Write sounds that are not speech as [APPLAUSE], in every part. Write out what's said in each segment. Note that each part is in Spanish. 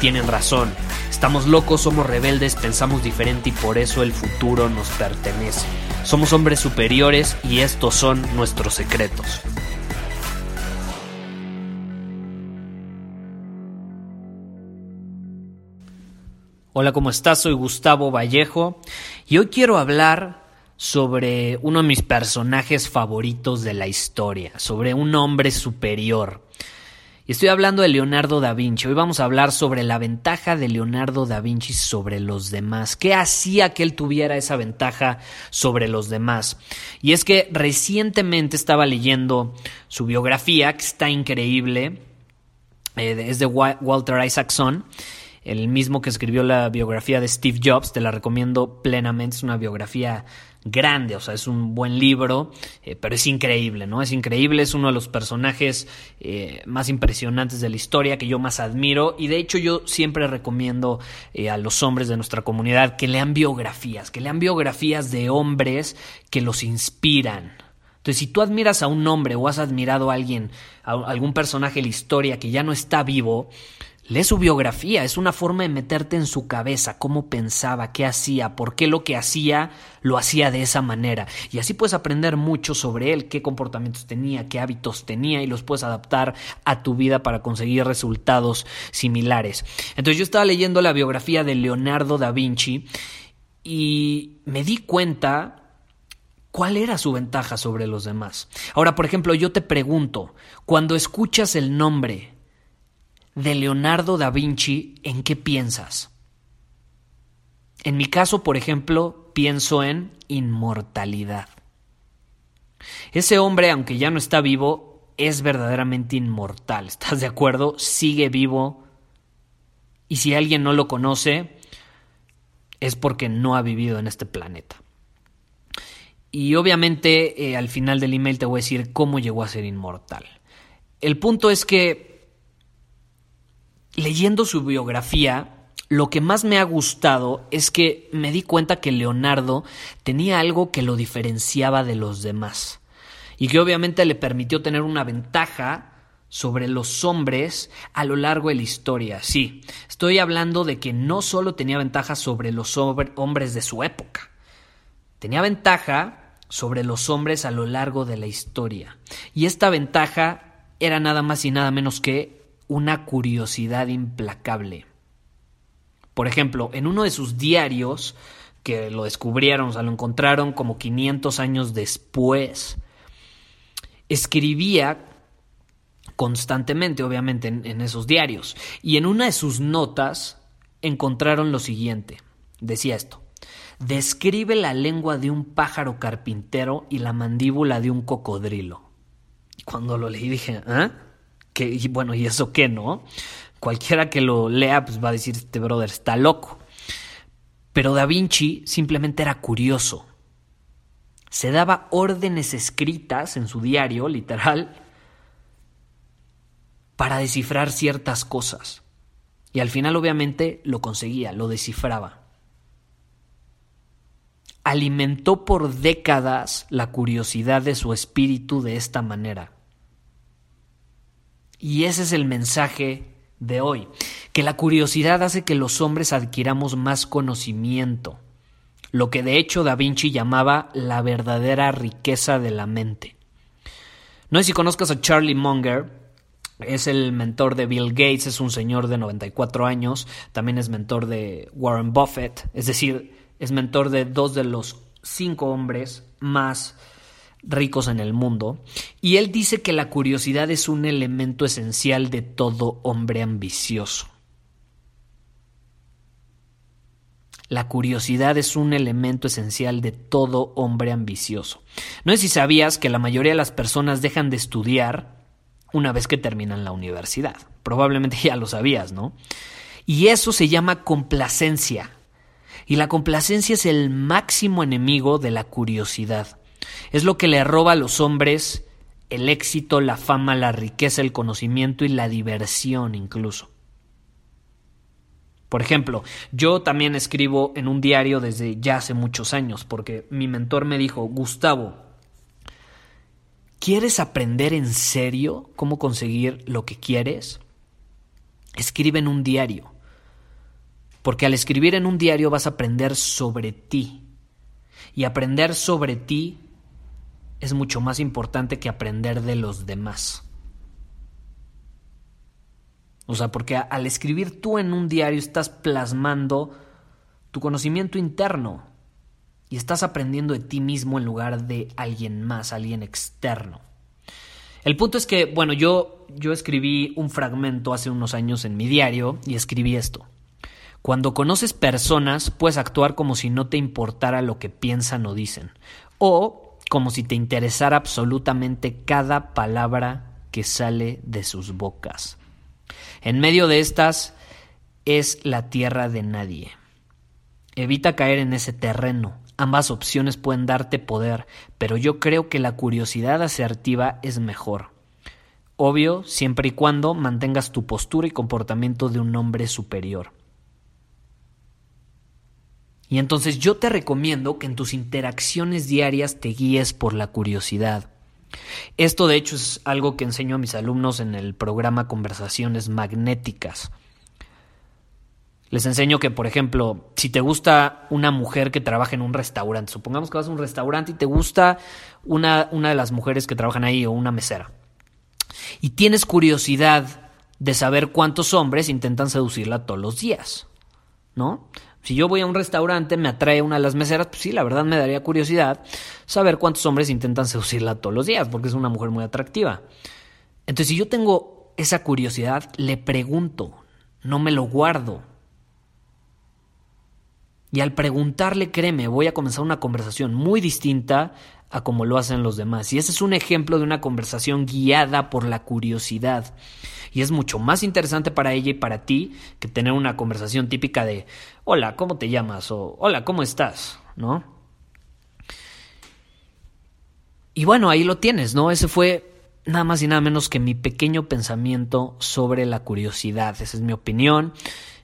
tienen razón. Estamos locos, somos rebeldes, pensamos diferente y por eso el futuro nos pertenece. Somos hombres superiores y estos son nuestros secretos. Hola, ¿cómo estás? Soy Gustavo Vallejo y hoy quiero hablar sobre uno de mis personajes favoritos de la historia, sobre un hombre superior. Estoy hablando de Leonardo da Vinci. Hoy vamos a hablar sobre la ventaja de Leonardo da Vinci sobre los demás. ¿Qué hacía que él tuviera esa ventaja sobre los demás? Y es que recientemente estaba leyendo su biografía, que está increíble. Eh, es de Walter Isaacson el mismo que escribió la biografía de Steve Jobs, te la recomiendo plenamente, es una biografía grande, o sea, es un buen libro, eh, pero es increíble, ¿no? Es increíble, es uno de los personajes eh, más impresionantes de la historia que yo más admiro y de hecho yo siempre recomiendo eh, a los hombres de nuestra comunidad que lean biografías, que lean biografías de hombres que los inspiran. Entonces, si tú admiras a un hombre o has admirado a alguien, a algún personaje de la historia que ya no está vivo, Lee su biografía, es una forma de meterte en su cabeza, cómo pensaba, qué hacía, por qué lo que hacía lo hacía de esa manera. Y así puedes aprender mucho sobre él, qué comportamientos tenía, qué hábitos tenía y los puedes adaptar a tu vida para conseguir resultados similares. Entonces yo estaba leyendo la biografía de Leonardo da Vinci y me di cuenta ¿Cuál era su ventaja sobre los demás? Ahora, por ejemplo, yo te pregunto, cuando escuchas el nombre de Leonardo da Vinci, ¿en qué piensas? En mi caso, por ejemplo, pienso en inmortalidad. Ese hombre, aunque ya no está vivo, es verdaderamente inmortal. ¿Estás de acuerdo? Sigue vivo. Y si alguien no lo conoce, es porque no ha vivido en este planeta. Y obviamente eh, al final del email te voy a decir cómo llegó a ser inmortal. El punto es que leyendo su biografía, lo que más me ha gustado es que me di cuenta que Leonardo tenía algo que lo diferenciaba de los demás y que obviamente le permitió tener una ventaja sobre los hombres a lo largo de la historia. Sí, estoy hablando de que no solo tenía ventaja sobre los hombres de su época, tenía ventaja sobre los hombres a lo largo de la historia. Y esta ventaja era nada más y nada menos que una curiosidad implacable. Por ejemplo, en uno de sus diarios, que lo descubrieron, o sea, lo encontraron como 500 años después, escribía constantemente, obviamente, en, esos diarios. Y en una de sus notas encontraron lo siguiente. Decía esto. Describe la lengua de un pájaro carpintero y la mandíbula de un cocodrilo. Cuando lo leí dije, ¿ah? Y bueno, ¿y eso qué, no? Cualquiera que lo lea, pues va a decir, este brother está loco. Pero Da Vinci simplemente era curioso. Se daba órdenes escritas en su diario, literal, para descifrar ciertas cosas. Y al final obviamente lo conseguía, lo descifraba. Alimentó por décadas la curiosidad de su espíritu de esta manera. Y ese es el mensaje de hoy, que la curiosidad hace que los hombres adquiramos más conocimiento, lo que de hecho Da Vinci llamaba la verdadera riqueza de la mente. No sé si conozcas a Charlie Munger, es el mentor de Bill Gates, es un señor de 94 años, también es mentor de Warren Buffett, es decir, es mentor de dos de los cinco hombres más ricos en el mundo, y él dice que la curiosidad es un elemento esencial de todo hombre ambicioso. La curiosidad es un elemento esencial de todo hombre ambicioso. No sé si sabías que la mayoría de las personas dejan de estudiar una vez que terminan la universidad. Probablemente [LAUGHS] ya lo sabías, ¿no? Y eso se llama complacencia. Y la complacencia es el máximo enemigo de la curiosidad. Es lo que le roba a los hombres el éxito, la fama, la riqueza, el conocimiento y la diversión incluso. Por ejemplo, yo también escribo en un diario desde ya hace muchos años, porque mi mentor me dijo, Gustavo, ¿quieres aprender en serio cómo conseguir lo que quieres? Escribe en un diario, porque al escribir en un diario vas a aprender sobre ti, y aprender sobre ti es mucho más importante que aprender de los demás. O sea, porque al escribir tú en un diario estás plasmando tu conocimiento interno y estás aprendiendo de ti mismo en lugar de alguien más, alguien externo. El punto es que, bueno, yo, yo escribí un fragmento hace unos años en mi diario y escribí esto. Cuando conoces personas, puedes actuar como si no te importara lo que piensan o dicen, o como si te interesara absolutamente cada palabra que sale de sus bocas. En medio de estas es la tierra de nadie. Evita caer en ese terreno. Ambas opciones pueden darte poder, pero yo creo que la curiosidad asertiva es mejor. Obvio, siempre y cuando mantengas tu postura y comportamiento de un hombre superior. Y entonces yo te recomiendo que en tus interacciones diarias te guíes por la curiosidad. Esto de hecho es algo que enseño a mis alumnos en el programa Conversaciones Magnéticas. Les enseño que, por ejemplo, si te gusta una mujer que trabaja en un restaurante, supongamos que vas a un restaurante y te gusta una, una de las mujeres que trabajan ahí o una mesera, y tienes curiosidad de saber cuántos hombres intentan seducirla todos los días, ¿no? Si yo voy a un restaurante, me atrae una de las meseras, pues sí, la verdad me daría curiosidad saber cuántos hombres intentan seducirla todos los días, porque es una mujer muy atractiva. Entonces, si yo tengo esa curiosidad, le pregunto, no me lo guardo. Y al preguntarle, créeme, voy a comenzar una conversación muy distinta a como lo hacen los demás. Y ese es un ejemplo de una conversación guiada por la curiosidad. Y es mucho más interesante para ella y para ti que tener una conversación típica de hola, ¿cómo te llamas? o hola, ¿cómo estás? ¿No? Y bueno, ahí lo tienes, ¿no? Ese fue nada más y nada menos que mi pequeño pensamiento sobre la curiosidad. Esa es mi opinión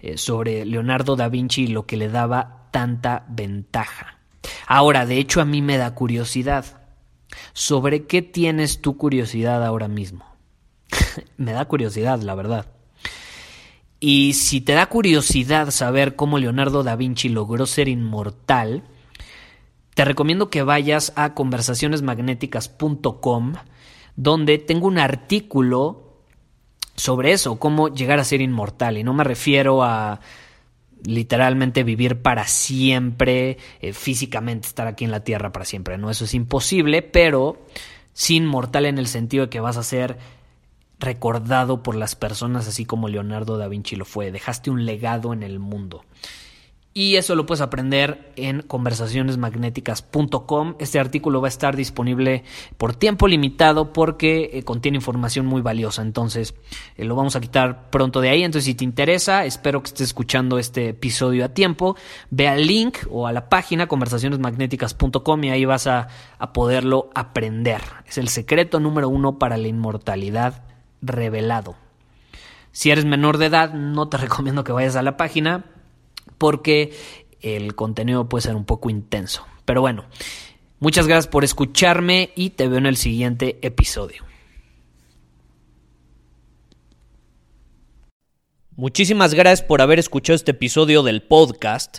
eh, sobre Leonardo da Vinci y lo que le daba tanta ventaja. Ahora, de hecho, a mí me da curiosidad. ¿Sobre qué tienes tu curiosidad ahora mismo? [LAUGHS] me da curiosidad, la verdad. Y si te da curiosidad saber cómo Leonardo da Vinci logró ser inmortal, te recomiendo que vayas a conversacionesmagnéticas.com, donde tengo un artículo sobre eso, cómo llegar a ser inmortal. Y no me refiero a literalmente vivir para siempre, eh, físicamente estar aquí en la Tierra para siempre. No, eso es imposible, pero sin mortal en el sentido de que vas a ser recordado por las personas así como Leonardo da Vinci lo fue. Dejaste un legado en el mundo. Y eso lo puedes aprender en conversacionesmagnéticas.com. Este artículo va a estar disponible por tiempo limitado porque eh, contiene información muy valiosa. Entonces eh, lo vamos a quitar pronto de ahí. Entonces si te interesa, espero que estés escuchando este episodio a tiempo. Ve al link o a la página conversacionesmagnéticas.com y ahí vas a, a poderlo aprender. Es el secreto número uno para la inmortalidad revelado. Si eres menor de edad, no te [LAUGHS] recomiendo que vayas a la página porque el contenido puede ser un poco intenso. Pero bueno, muchas gracias por escucharme y te veo en el siguiente episodio. Muchísimas gracias por haber escuchado este episodio del podcast.